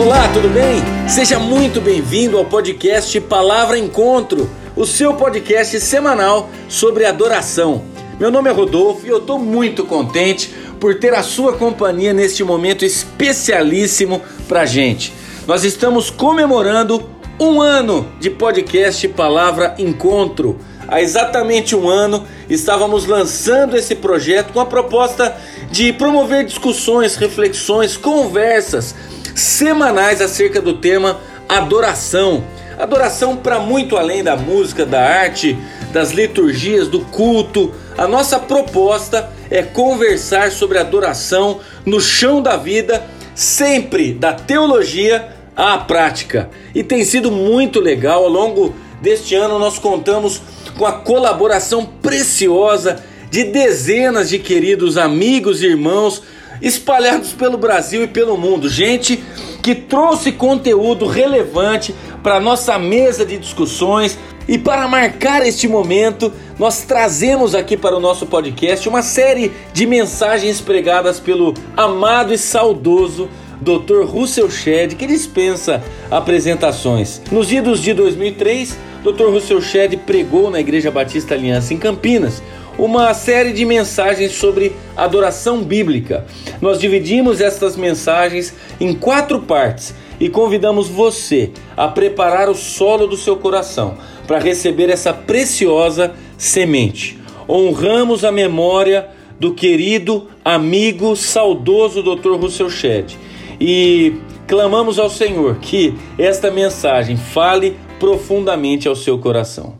Olá, tudo bem? Seja muito bem-vindo ao podcast Palavra Encontro, o seu podcast semanal sobre adoração. Meu nome é Rodolfo e eu estou muito contente por ter a sua companhia neste momento especialíssimo para gente. Nós estamos comemorando um ano de podcast Palavra Encontro. Há exatamente um ano estávamos lançando esse projeto com a proposta de promover discussões, reflexões, conversas semanais acerca do tema adoração. Adoração para muito além da música, da arte, das liturgias, do culto. A nossa proposta é conversar sobre adoração no chão da vida, sempre da teologia à prática. E tem sido muito legal. Ao longo deste ano, nós contamos com a colaboração preciosa de dezenas de queridos amigos e irmãos espalhados pelo Brasil e pelo mundo. Gente que trouxe conteúdo relevante para nossa mesa de discussões. E para marcar este momento, nós trazemos aqui para o nosso podcast uma série de mensagens pregadas pelo amado e saudoso Dr. Russell Shedd, que dispensa apresentações. Nos idos de 2003, Dr. Russell Shedd pregou na Igreja Batista Aliança em Campinas uma série de mensagens sobre adoração bíblica. Nós dividimos estas mensagens em quatro partes e convidamos você a preparar o solo do seu coração para receber essa preciosa semente. Honramos a memória do querido amigo saudoso Dr. Russell Shedd e clamamos ao Senhor que esta mensagem fale profundamente ao seu coração.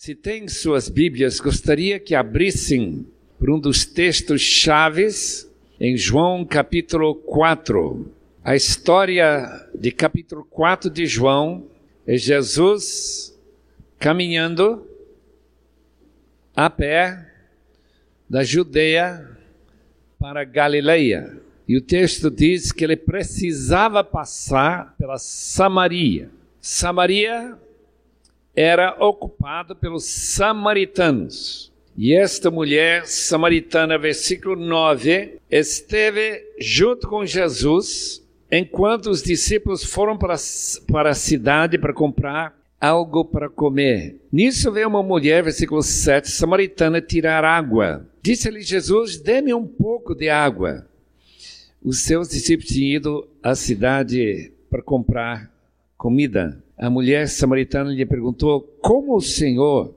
Se tem suas Bíblias, gostaria que abrissem por um dos textos chaves em João capítulo 4. A história de capítulo 4 de João é Jesus caminhando a pé da Judeia para Galileia. E o texto diz que ele precisava passar pela Samaria. Samaria era ocupado pelos samaritanos. E esta mulher samaritana, versículo 9, esteve junto com Jesus enquanto os discípulos foram para, para a cidade para comprar algo para comer. Nisso veio uma mulher, versículo 7, samaritana, tirar água. Disse-lhe Jesus: Dê-me um pouco de água. Os seus discípulos tinham ido à cidade para comprar comida a mulher samaritana lhe perguntou: Como o Senhor,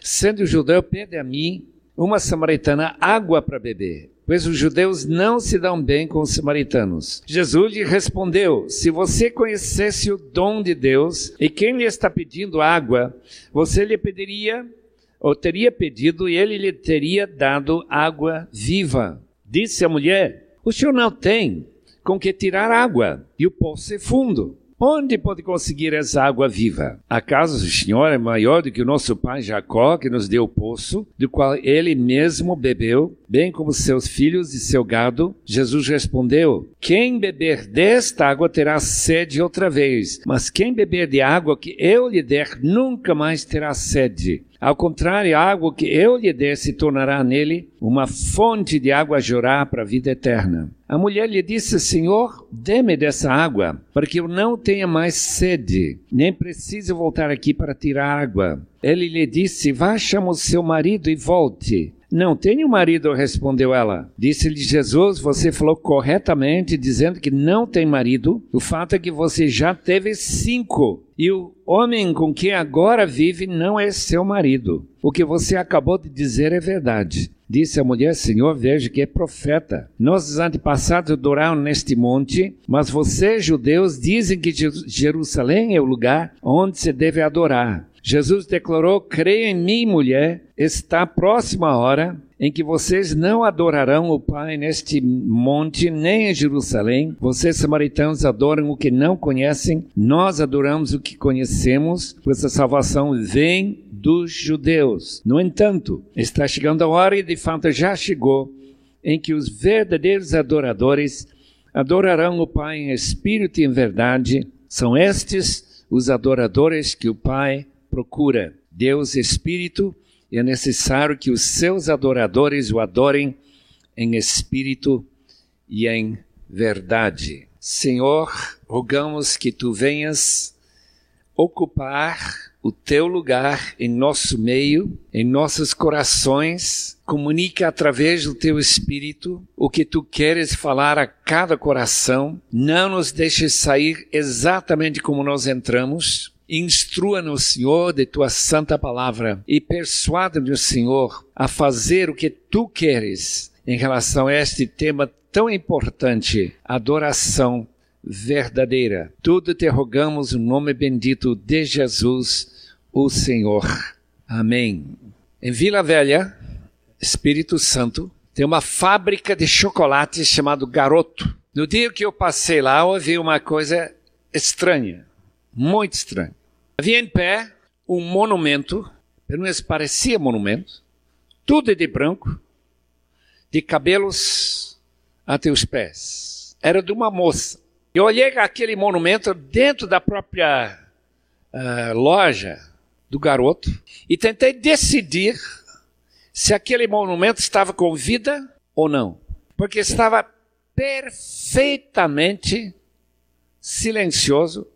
sendo judeu, pede a mim, uma samaritana, água para beber? Pois os judeus não se dão bem com os samaritanos. Jesus lhe respondeu: Se você conhecesse o dom de Deus e quem lhe está pedindo água, você lhe pediria, ou teria pedido, e ele lhe teria dado água viva. Disse a mulher: O senhor não tem com que tirar água, e o poço é fundo. Onde pode conseguir essa água viva? Acaso o Senhor é maior do que o nosso pai Jacó, que nos deu o poço, do qual ele mesmo bebeu, bem como seus filhos e seu gado? Jesus respondeu: Quem beber desta água terá sede outra vez, mas quem beber de água que eu lhe der nunca mais terá sede. Ao contrário, a água que eu lhe der se tornará nele uma fonte de água a jorrar para a vida eterna. A mulher lhe disse: Senhor, dê-me dessa água, para que eu não tenha mais sede, nem precise voltar aqui para tirar água. Ele lhe disse: Vá, chama o seu marido e volte. Não tenho marido, respondeu ela. Disse-lhe Jesus: Você falou corretamente, dizendo que não tem marido. O fato é que você já teve cinco. E o homem com quem agora vive não é seu marido. O que você acabou de dizer é verdade. Disse a mulher: Senhor, veja que é profeta. Nossos antepassados adoraram neste monte, mas vocês, judeus, dizem que Jerusalém é o lugar onde se deve adorar. Jesus declarou: Creia em mim, mulher, está próxima a hora em que vocês não adorarão o Pai neste monte, nem em Jerusalém. Vocês, samaritanos, adoram o que não conhecem, nós adoramos o que conhecemos, pois a salvação vem dos judeus. No entanto, está chegando a hora, e de fato já chegou, em que os verdadeiros adoradores adorarão o Pai em espírito e em verdade. São estes os adoradores que o Pai procura. Deus Espírito, e é necessário que os seus adoradores o adorem em espírito e em verdade. Senhor, rogamos que tu venhas ocupar o teu lugar em nosso meio, em nossos corações, comunica através do teu espírito o que tu queres falar a cada coração, não nos deixes sair exatamente como nós entramos. Instrua-nos, Senhor, de tua santa palavra e persuada-nos, Senhor, a fazer o que tu queres em relação a este tema tão importante, adoração verdadeira. Tudo te rogamos no nome bendito de Jesus, o Senhor. Amém. Em Vila Velha, Espírito Santo, tem uma fábrica de chocolate chamado Garoto. No dia que eu passei lá, eu vi uma coisa estranha, muito estranha. Havia em pé um monumento, pelo menos parecia monumento, tudo de branco, de cabelos até os pés. Era de uma moça. Eu olhei aquele monumento dentro da própria uh, loja do garoto e tentei decidir se aquele monumento estava com vida ou não, porque estava perfeitamente silencioso,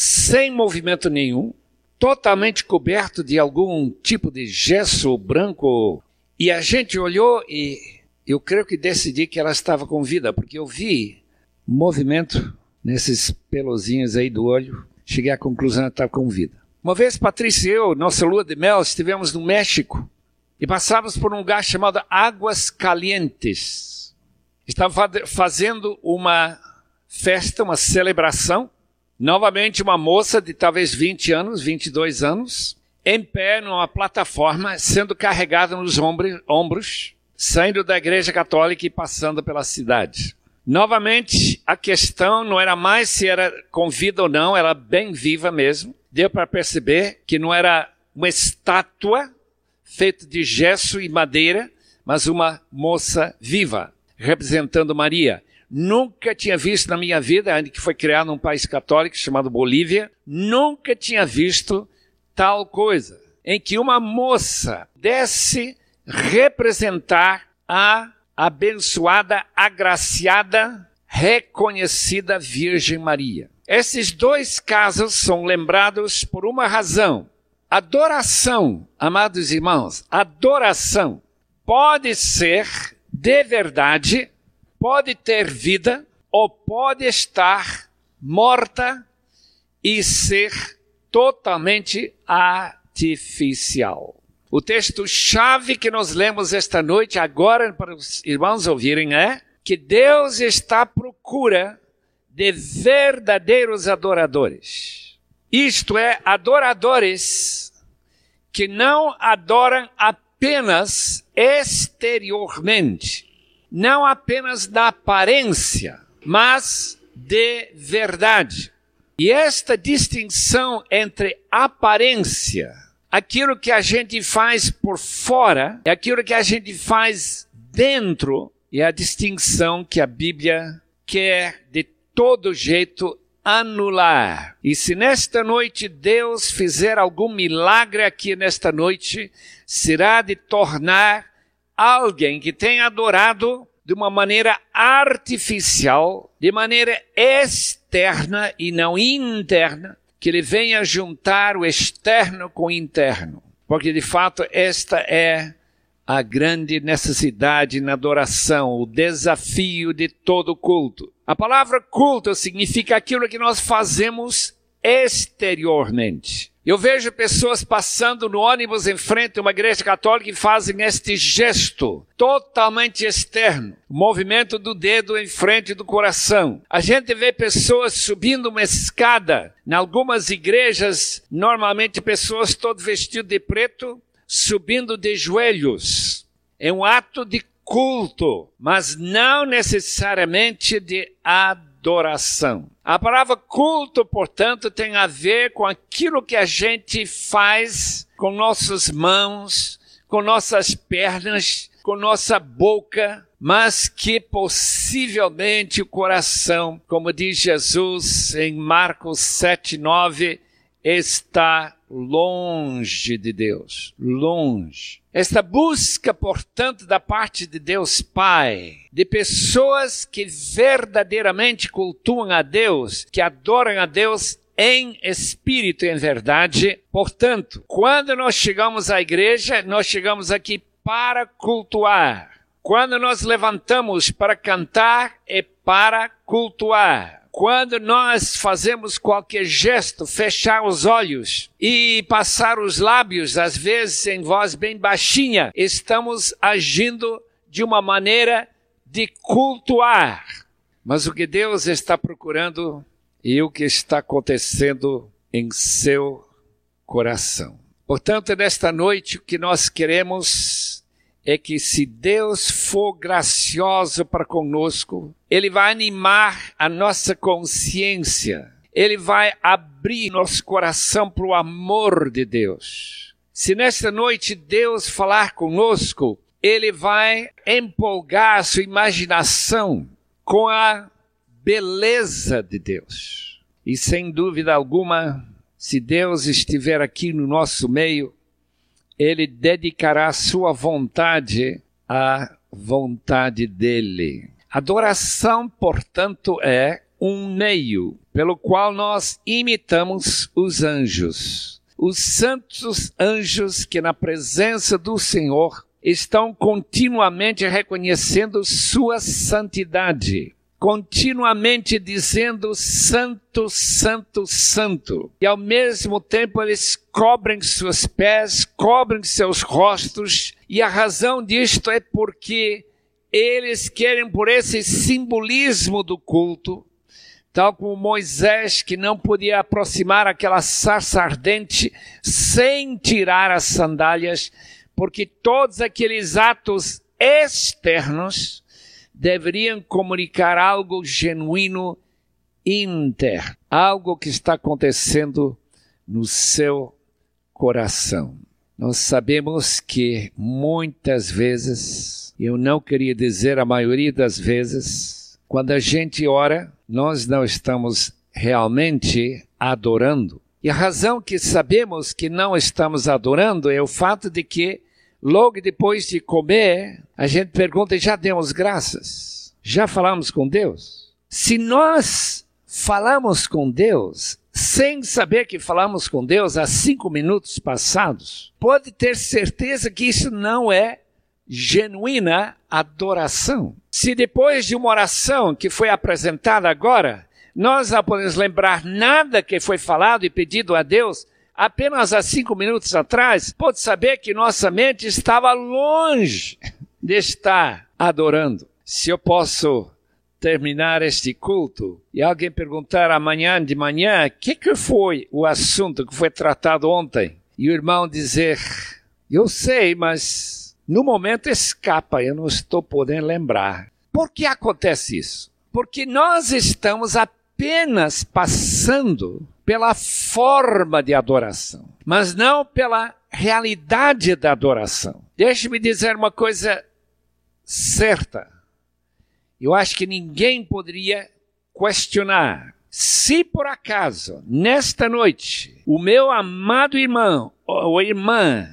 sem movimento nenhum, totalmente coberto de algum tipo de gesso branco. E a gente olhou e eu creio que decidi que ela estava com vida, porque eu vi movimento nesses pelozinhos aí do olho, cheguei à conclusão que estava com vida. Uma vez, Patrícia e eu, nossa lua de mel, estivemos no México e passávamos por um lugar chamado Águas Calientes. Estava fazendo uma festa, uma celebração. Novamente, uma moça de talvez 20 anos, 22 anos, em pé numa plataforma, sendo carregada nos ombros, saindo da igreja católica e passando pela cidade. Novamente, a questão não era mais se era com vida ou não, era bem viva mesmo. Deu para perceber que não era uma estátua feita de gesso e madeira, mas uma moça viva, representando Maria. Nunca tinha visto na minha vida, ainda que foi criado num país católico chamado Bolívia, nunca tinha visto tal coisa, em que uma moça desse representar a abençoada, agraciada, reconhecida Virgem Maria. Esses dois casos são lembrados por uma razão. Adoração, amados irmãos, adoração pode ser de verdade, pode ter vida ou pode estar morta e ser totalmente artificial. O texto-chave que nós lemos esta noite, agora para os irmãos ouvirem, é que Deus está à procura de verdadeiros adoradores. Isto é, adoradores que não adoram apenas exteriormente, não apenas da aparência, mas de verdade. E esta distinção entre aparência aquilo que a gente faz por fora e aquilo que a gente faz dentro é a distinção que a Bíblia quer de todo jeito anular. E se nesta noite Deus fizer algum milagre aqui nesta noite, será de tornar alguém que tem adorado de uma maneira artificial, de maneira externa e não interna, que ele venha juntar o externo com o interno, porque de fato esta é a grande necessidade na adoração, o desafio de todo culto. A palavra culto significa aquilo que nós fazemos exteriormente. Eu vejo pessoas passando no ônibus em frente a uma igreja católica e fazem este gesto totalmente externo, movimento do dedo em frente do coração. A gente vê pessoas subindo uma escada. Em algumas igrejas, normalmente pessoas todo vestido de preto, subindo de joelhos. É um ato de culto, mas não necessariamente de adoração. A palavra culto, portanto, tem a ver com aquilo que a gente faz com nossas mãos, com nossas pernas, com nossa boca, mas que possivelmente o coração, como diz Jesus em Marcos 7, 9, está longe de Deus, longe. Esta busca, portanto, da parte de Deus Pai, de pessoas que verdadeiramente cultuam a Deus, que adoram a Deus em espírito e em verdade. Portanto, quando nós chegamos à igreja, nós chegamos aqui para cultuar. Quando nós levantamos para cantar, é para cultuar quando nós fazemos qualquer gesto, fechar os olhos e passar os lábios, às vezes em voz bem baixinha, estamos agindo de uma maneira de cultuar. Mas o que Deus está procurando e o que está acontecendo em seu coração. Portanto, nesta noite, o que nós queremos é que se Deus for gracioso para conosco, Ele vai animar a nossa consciência, Ele vai abrir nosso coração para o amor de Deus. Se nesta noite Deus falar conosco, Ele vai empolgar a sua imaginação com a beleza de Deus. E sem dúvida alguma, se Deus estiver aqui no nosso meio, ele dedicará sua vontade à vontade dele. Adoração, portanto, é um meio pelo qual nós imitamos os anjos. Os santos anjos que, na presença do Senhor, estão continuamente reconhecendo sua santidade continuamente dizendo santo, santo, santo. E ao mesmo tempo eles cobrem seus pés, cobrem seus rostos, e a razão disto é porque eles querem, por esse simbolismo do culto, tal como Moisés, que não podia aproximar aquela sarça ardente sem tirar as sandálias, porque todos aqueles atos externos deveriam comunicar algo genuíno inter, algo que está acontecendo no seu coração. Nós sabemos que muitas vezes, eu não queria dizer a maioria das vezes, quando a gente ora, nós não estamos realmente adorando. E a razão que sabemos que não estamos adorando é o fato de que Logo depois de comer, a gente pergunta: já demos graças? Já falamos com Deus? Se nós falamos com Deus sem saber que falamos com Deus há cinco minutos passados, pode ter certeza que isso não é genuína adoração. Se depois de uma oração que foi apresentada agora, nós não podemos lembrar nada que foi falado e pedido a Deus, apenas há cinco minutos atrás, pode saber que nossa mente estava longe de estar adorando. Se eu posso terminar este culto e alguém perguntar amanhã de manhã o que, que foi o assunto que foi tratado ontem, e o irmão dizer: Eu sei, mas no momento escapa, eu não estou podendo lembrar. Por que acontece isso? Porque nós estamos apenas passando pela forma de adoração, mas não pela realidade da adoração. Deixe-me dizer uma coisa certa. Eu acho que ninguém poderia questionar. Se por acaso, nesta noite, o meu amado irmão ou irmã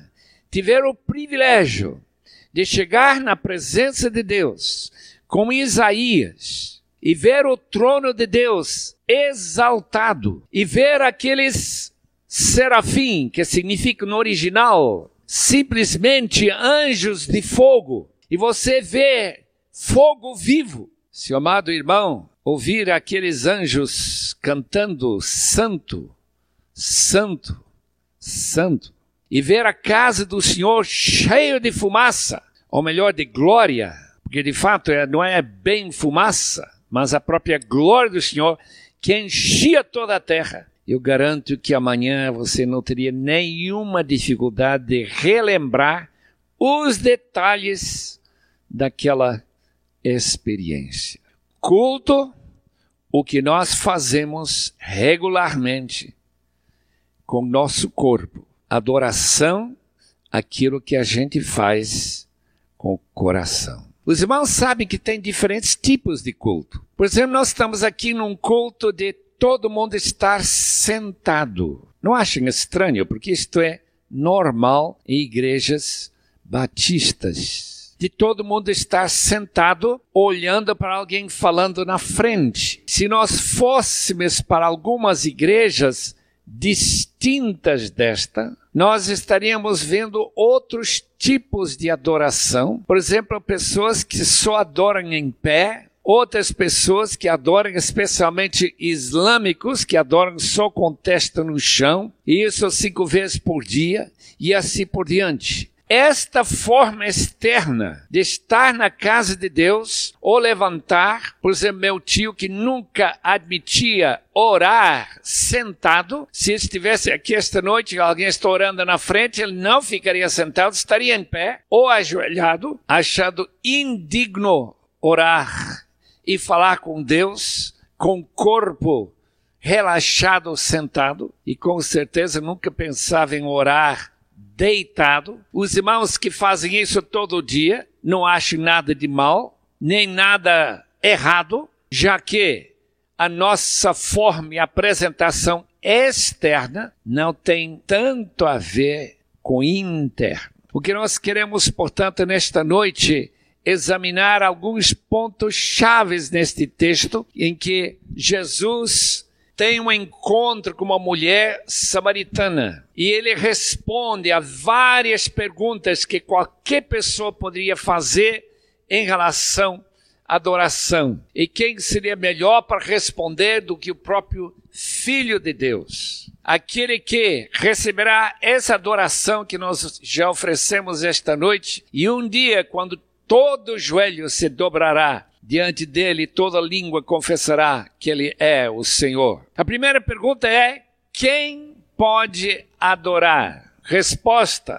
tiver o privilégio de chegar na presença de Deus, como Isaías, e ver o trono de Deus exaltado e ver aqueles serafim, que significa no original simplesmente anjos de fogo, e você vê fogo vivo. Se amado irmão, ouvir aqueles anjos cantando santo, santo, santo, e ver a casa do Senhor cheia de fumaça, ou melhor, de glória, porque de fato é, não é bem fumaça, mas a própria glória do Senhor que enchia toda a terra. Eu garanto que amanhã você não teria nenhuma dificuldade de relembrar os detalhes daquela experiência. Culto, o que nós fazemos regularmente com nosso corpo. Adoração, aquilo que a gente faz com o coração. Os irmãos sabem que tem diferentes tipos de culto. Por exemplo, nós estamos aqui num culto de todo mundo estar sentado. Não achem estranho, porque isto é normal em igrejas batistas. De todo mundo estar sentado olhando para alguém falando na frente. Se nós fôssemos para algumas igrejas distintas desta, nós estaríamos vendo outros tipos de adoração. Por exemplo, pessoas que só adoram em pé, outras pessoas que adoram, especialmente islâmicos, que adoram só com testa no chão, e isso cinco vezes por dia, e assim por diante. Esta forma externa de estar na casa de Deus ou levantar, por exemplo, meu tio que nunca admitia orar sentado, se estivesse aqui esta noite, alguém está orando na frente, ele não ficaria sentado, estaria em pé ou ajoelhado, achando indigno orar e falar com Deus com corpo relaxado sentado e com certeza nunca pensava em orar deitado. Os irmãos que fazem isso todo dia não acham nada de mal, nem nada errado, já que a nossa forma e apresentação externa não tem tanto a ver com interno. O que nós queremos, portanto, nesta noite, examinar alguns pontos chaves neste texto em que Jesus tem um encontro com uma mulher samaritana e ele responde a várias perguntas que qualquer pessoa poderia fazer em relação à adoração. E quem seria melhor para responder do que o próprio Filho de Deus? Aquele que receberá essa adoração que nós já oferecemos esta noite, e um dia, quando todo joelho se dobrará diante dele toda língua confessará que ele é o Senhor. A primeira pergunta é: quem pode adorar? Resposta: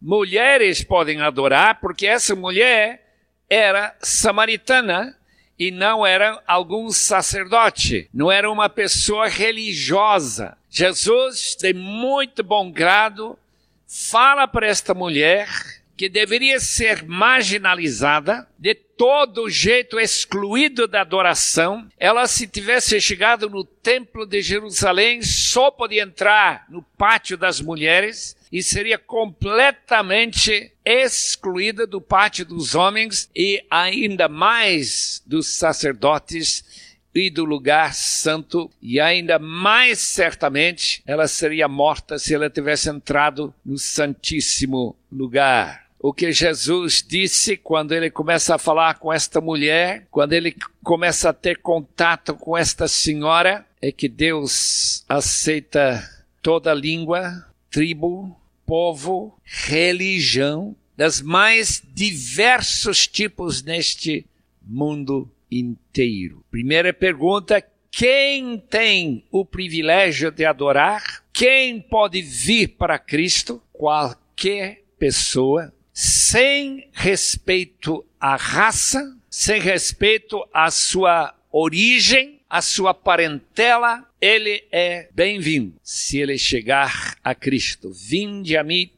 mulheres podem adorar, porque essa mulher era samaritana e não era algum sacerdote, não era uma pessoa religiosa. Jesus, de muito bom grado, fala para esta mulher que deveria ser marginalizada, de todo jeito excluído da adoração, ela se tivesse chegado no templo de Jerusalém, só podia entrar no pátio das mulheres e seria completamente excluída do pátio dos homens e ainda mais dos sacerdotes e do lugar santo, e ainda mais certamente ela seria morta se ela tivesse entrado no santíssimo lugar. O que Jesus disse quando ele começa a falar com esta mulher, quando ele começa a ter contato com esta senhora, é que Deus aceita toda língua, tribo, povo, religião, das mais diversos tipos neste mundo inteiro. Primeira pergunta: quem tem o privilégio de adorar? Quem pode vir para Cristo? Qualquer pessoa sem respeito à raça, sem respeito à sua origem, à sua parentela, ele é bem-vindo se ele chegar a Cristo. Vinde a mim,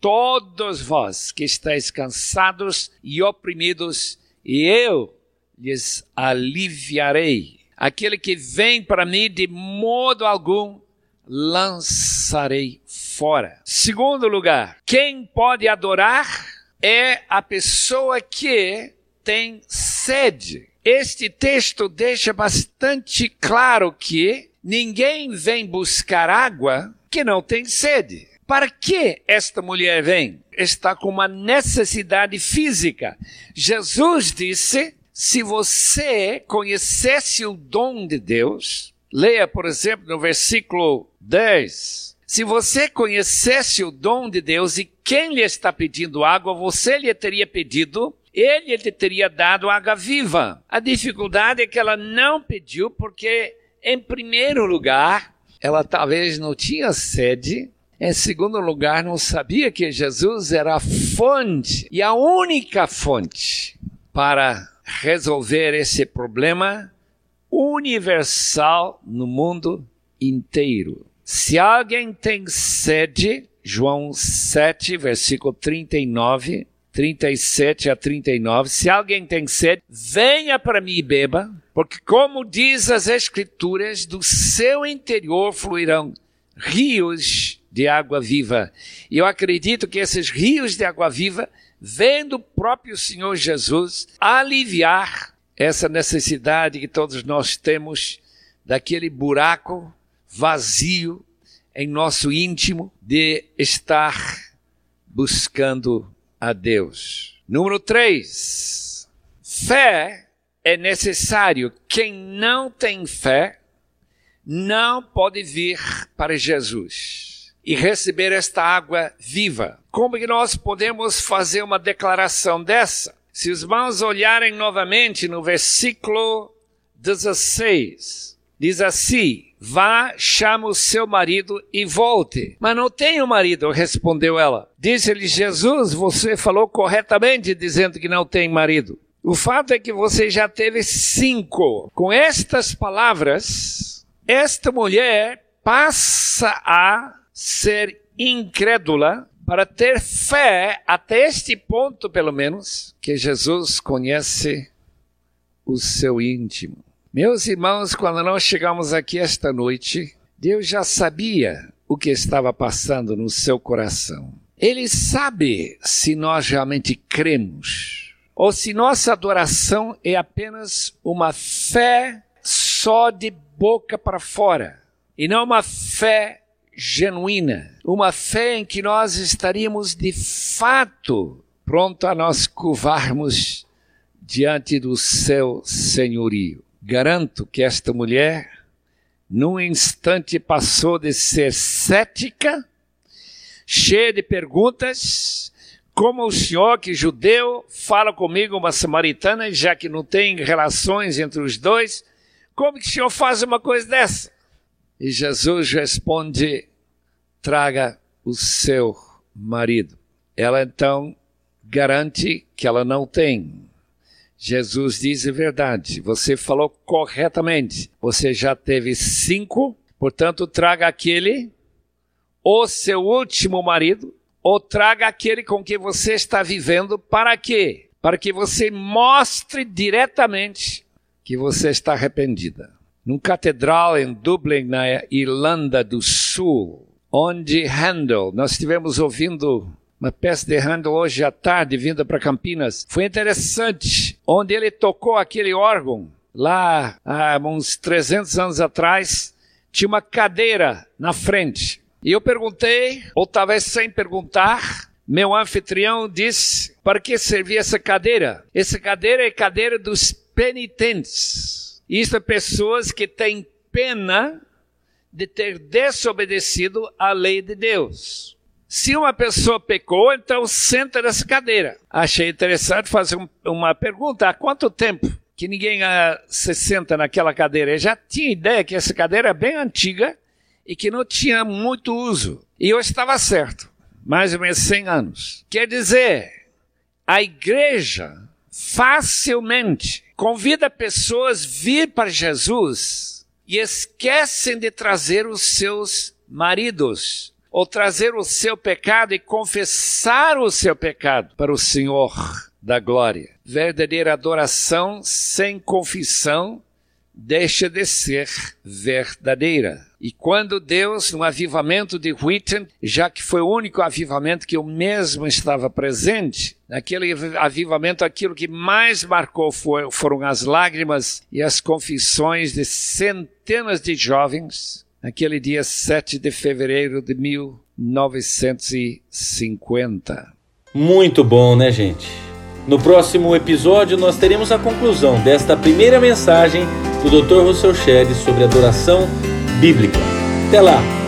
todos vós que estáis cansados e oprimidos, e eu lhes aliviarei. Aquele que vem para mim, de modo algum lançarei fora. Segundo lugar, quem pode adorar é a pessoa que tem sede. Este texto deixa bastante claro que ninguém vem buscar água que não tem sede. Para que esta mulher vem? Está com uma necessidade física. Jesus disse: se você conhecesse o dom de Deus, leia, por exemplo, no versículo 10 se você conhecesse o dom de Deus e quem lhe está pedindo água, você lhe teria pedido, ele lhe teria dado água viva. A dificuldade é que ela não pediu porque, em primeiro lugar, ela talvez não tinha sede, em segundo lugar, não sabia que Jesus era a fonte e a única fonte para resolver esse problema universal no mundo inteiro. Se alguém tem sede, João 7, versículo 39, 37 a 39, se alguém tem sede, venha para mim e beba, porque como diz as escrituras, do seu interior fluirão rios de água viva. E eu acredito que esses rios de água viva vêm do próprio Senhor Jesus aliviar essa necessidade que todos nós temos daquele buraco vazio em nosso íntimo de estar buscando a Deus. Número 3. Fé é necessário. Quem não tem fé não pode vir para Jesus e receber esta água viva. Como que nós podemos fazer uma declaração dessa? Se os irmãos olharem novamente no versículo 16, diz assim: Vá, chama o seu marido e volte. Mas não tenho marido, respondeu ela. Disse-lhe Jesus: Você falou corretamente dizendo que não tem marido. O fato é que você já teve cinco. Com estas palavras, esta mulher passa a ser incrédula para ter fé até este ponto, pelo menos, que Jesus conhece o seu íntimo. Meus irmãos, quando nós chegamos aqui esta noite, Deus já sabia o que estava passando no seu coração. Ele sabe se nós realmente cremos ou se nossa adoração é apenas uma fé só de boca para fora e não uma fé genuína, uma fé em que nós estaríamos de fato pronto a nós curvarmos diante do seu senhorio. Garanto que esta mulher, num instante, passou de ser cética, cheia de perguntas, como o senhor, que judeu, fala comigo, uma samaritana, já que não tem relações entre os dois, como que o senhor faz uma coisa dessa? E Jesus responde: traga o seu marido. Ela então garante que ela não tem. Jesus diz a verdade, você falou corretamente. Você já teve cinco, portanto, traga aquele, ou seu último marido, ou traga aquele com que você está vivendo, para quê? Para que você mostre diretamente que você está arrependida. Num catedral em Dublin, na Irlanda do Sul, onde Handel, nós estivemos ouvindo uma peça de Handel hoje à tarde, vinda para Campinas. Foi interessante, onde ele tocou aquele órgão, lá há uns 300 anos atrás, tinha uma cadeira na frente. E eu perguntei, ou talvez sem perguntar, meu anfitrião disse: para que servia essa cadeira? Essa cadeira é cadeira dos penitentes. Isto é pessoas que têm pena de ter desobedecido à lei de Deus. Se uma pessoa pecou, então senta nessa cadeira. Achei interessante fazer um, uma pergunta: há quanto tempo que ninguém uh, se senta naquela cadeira? Eu já tinha ideia que essa cadeira é bem antiga e que não tinha muito uso. E eu estava certo, mais ou menos 100 anos. Quer dizer, a igreja facilmente convida pessoas a vir para Jesus e esquecem de trazer os seus maridos ou trazer o seu pecado e confessar o seu pecado para o Senhor da glória. Verdadeira adoração sem confissão deixa de ser verdadeira. E quando Deus, no avivamento de Witten, já que foi o único avivamento que eu mesmo estava presente, naquele avivamento aquilo que mais marcou foi, foram as lágrimas e as confissões de centenas de jovens naquele dia 7 de fevereiro de 1950. Muito bom, né, gente? No próximo episódio, nós teremos a conclusão desta primeira mensagem do Dr. Russell Shedd sobre adoração bíblica. Até lá!